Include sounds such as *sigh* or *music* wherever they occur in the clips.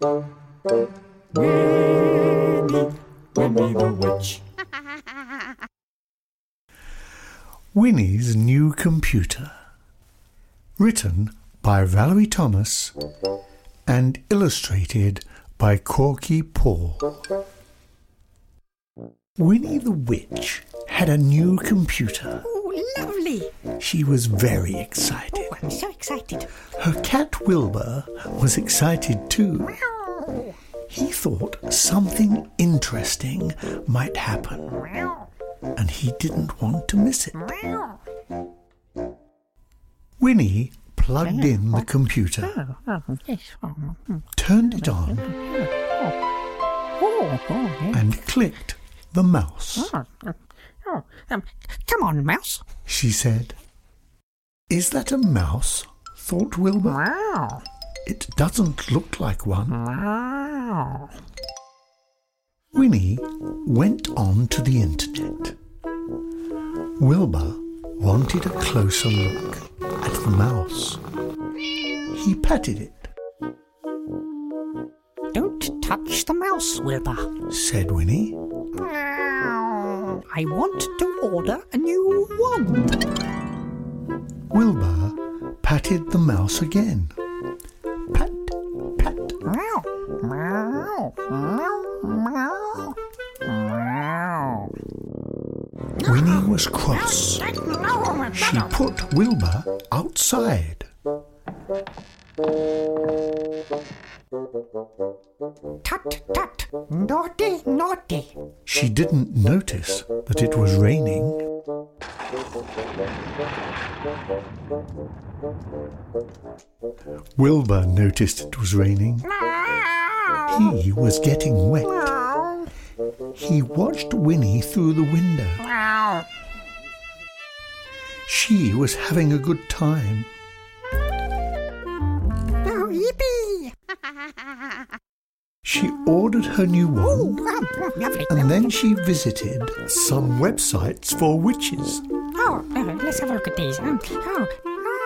Winnie, Winnie the Witch. Winnie's New Computer. Written by Valerie Thomas and illustrated by Korky Paul. Winnie the Witch had a new computer. Oh, lovely. She was very excited. Oh, I'm so excited. Her cat Wilbur was excited too. Meow. He thought something interesting might happen, and he didn't want to miss it. Winnie plugged in the computer, Oh, yes. Oh, mm. turned it on, oh, oh, and clicked the mouse. Oh, um, come on, mouse. She said, Is that a mouse? thought Wilbur. Wow. It doesn't look like one. Wow. Winnie went on to the internet. Wilbur wanted a closer look at the mouse. He patted it, Don't touch the mouse, Wilbur. said Winnie. I want to order a new wand. Wilbur patted the mouse again. Pat, pat. Meow, meow, meow, meow, meow. Winnie was cross. She put Wilbur outside. Tut, tut, naughty, naughty. She didn't notice that it was raining. Wilbur noticed it was raining. He was getting wet. He watched Winnie through the window. She was having a good time. She ordered her new wand and then she visited some websites for witches. Oh, uh, let's have a look at these. Oh,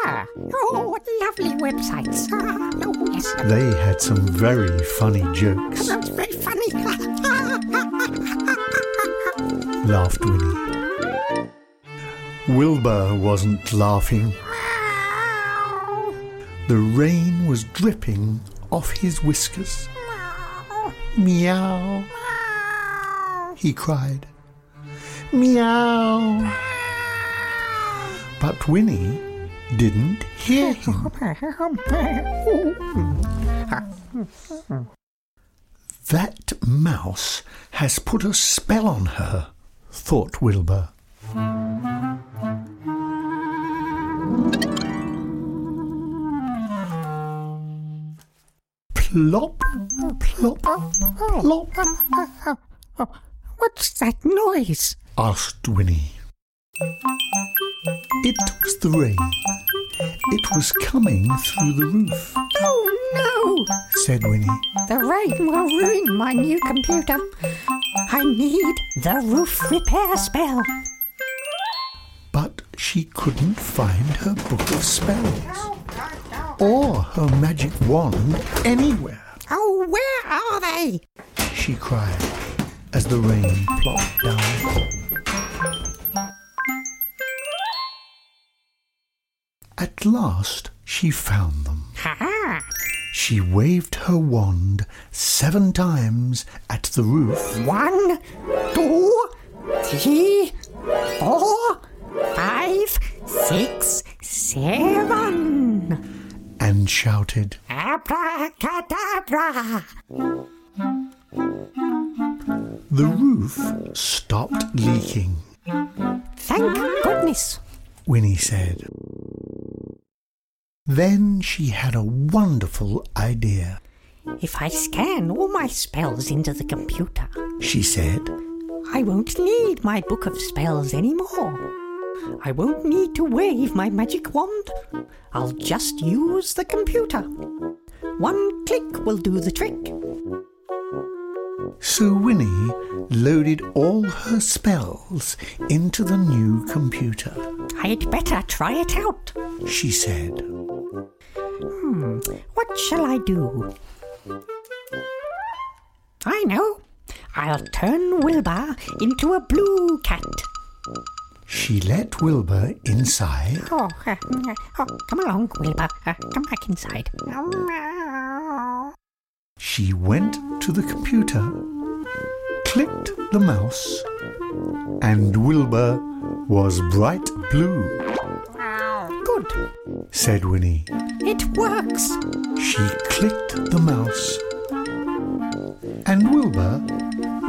ah, oh, what lovely websites. Oh, yes. They had some very funny jokes, That's very funny. *laughs* laughed Winnie. Wilbur wasn't laughing. The rain was dripping off his whiskers. Meow, he cried. Meow. But Winnie didn't hear him. That mouse has put a spell on her, thought Wilbur. Plop, plop, plop, What's that noise? asked Winnie. It was the rain. It was coming through the roof, Oh no! said Winnie. The rain will ruin my new computer. I need the roof repair spell. But she couldn't find her book of spells or her magic wand anywhere. Oh, where are they? she cried as the rain plopped down. At last she found them. Ha! She waved her wand seven times at the roof One, two, three, Abracadabra! The roof stopped leaking, Thank goodness. Winnie said. Then she had a wonderful idea. If I scan all my spells into the computer, She said, I won't need my book of spells anymore. I won't need to wave my magic wand. I'll just use the computer. One click will do the trick. So Winnie loaded all her spells into the new computer. I'd better try it out. She said, Hmm, What shall I do? I know. I'll turn Wilbur into a blue cat. She let Wilbur inside Oh, uh, uh, oh come along, Wilbur. Uh, come back inside. She went to the computer, clicked the mouse, and Wilbur was bright blue, Good. said Winnie. It works. She clicked the mouse, and Wilbur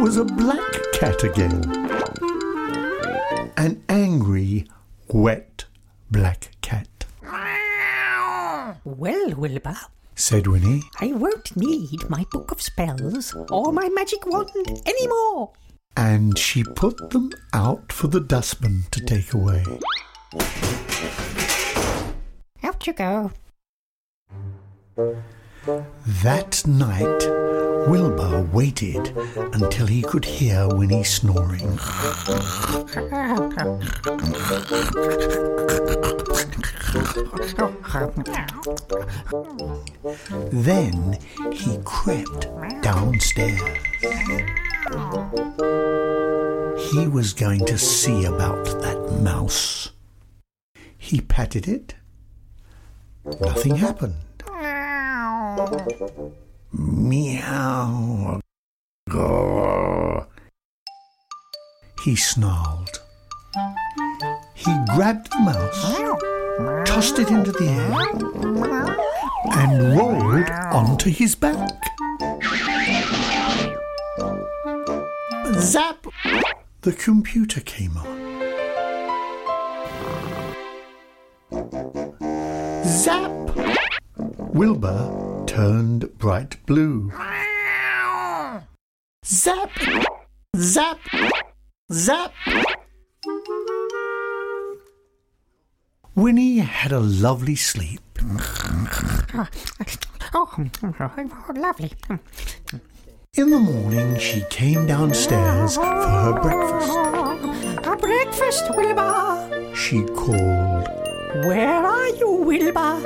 was a black cat again. An angry, wet black cat, Well, Wilbur, said Winnie. I won't need my book of spells or my magic wand anymore. And she put them out for the dustman to take away. Out you go. That night, Wilbur waited until he could hear Winnie snoring. *laughs* Oh, then he crept downstairs. He was going to see about that mouse. He patted it. Nothing happened. Meow. He snarled. He grabbed the mouse, tossed it into the air, and rolled onto his back. Zap! The computer came on. Zap! Wilbur turned bright blue. Zap! Zap! Zap! Winnie had a lovely sleep. Oh, lovely. In the morning, she came downstairs for her breakfast. A breakfast, Wilbur. She called. Where are you, Wilbur?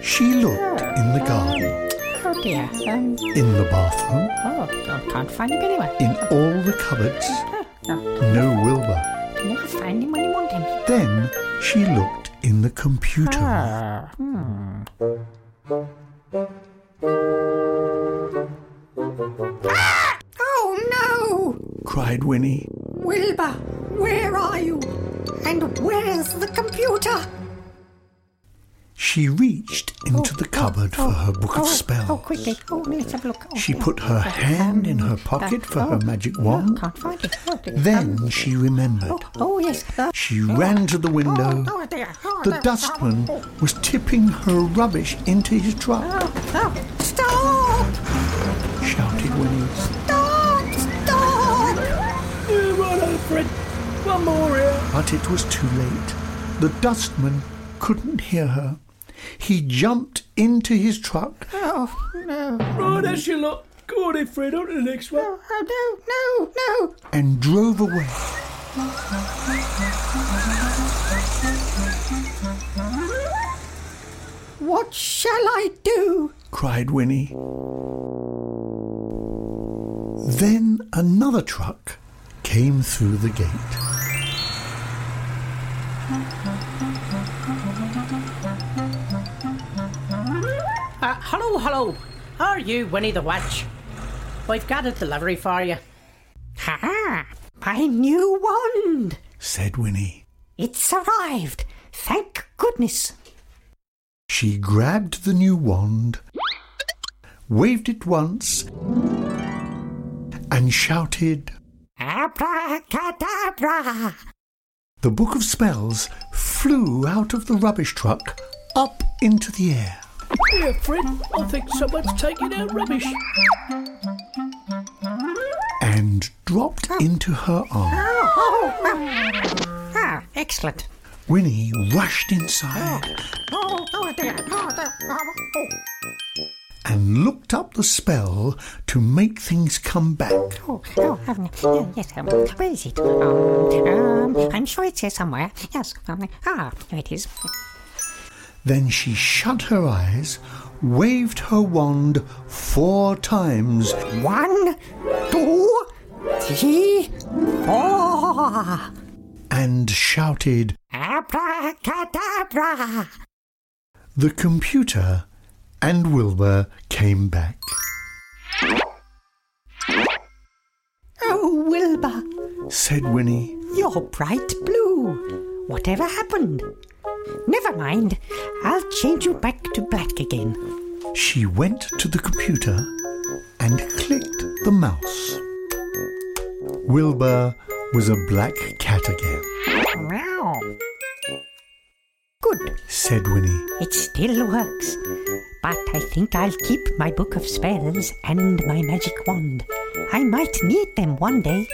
She looked in the garden, Oh dear. Um, in the bathroom, oh, I can't find him anywhere. in all the cupboards. No, *laughs* No Wilbur. Never find him when you want him. Then she looked in the computer. Ah, hmm. Ah! Oh no! cried Winnie. Wilbur, where are you? And where's the computer? She reached into the cupboard for her book of oh, spells. Oh, quickly. Oh, let's have a look. Oh, She yeah. put her hand in her pocket for her magic wand. Can't find it. Oh, dear. Then she remembered. Oh, oh yes. Uh, She ran to the window. Oh, oh dear. Oh, The dear. dustman Oh, was tipping her rubbish into his truck, oh, oh, stop! shouted Winnie. Stop! Stop! Righto, Fred. One more here. But it was too late. The dustman couldn't hear her. He jumped into his truck Oh, no. Right, that's your lot. Go on then, Fred. On to the next one. Oh, no, no, no. and drove away. What shall I do? cried Winnie. Then another truck came through the gate. Uh, hello, hello. Are you Winnie the Witch? I've got a delivery for you. Ha! My new wand! said Winnie. It's arrived. Thank goodness. She grabbed the new wand, waved it once, and shouted. Abracadabra! The book of spells flew out of the rubbish truck up into the air. Here, Fred. I think someone's taking out rubbish. and dropped into her arm. Oh, oh, oh. Ah, excellent. Winnie rushed inside and looked up the spell to make things come back. Oh, oh, um, yeah, yes, um, where is it? Um, um, I'm sure it's here somewhere. Yes, um, ah, here it is. Then she shut her eyes, waved her wand four times One, two, three, four. and shouted, Abracadabra. The computer and Wilbur came back. Oh, Wilbur, Said Winnie, you're bright blue. Whatever happened? Never mind. I'll change you back to black again. She went to the computer and clicked the mouse. Wilbur was a black cat again, Meow. Good. said Winnie. It still works. But I think I'll keep my book of spells and my magic wand. I might need them one day.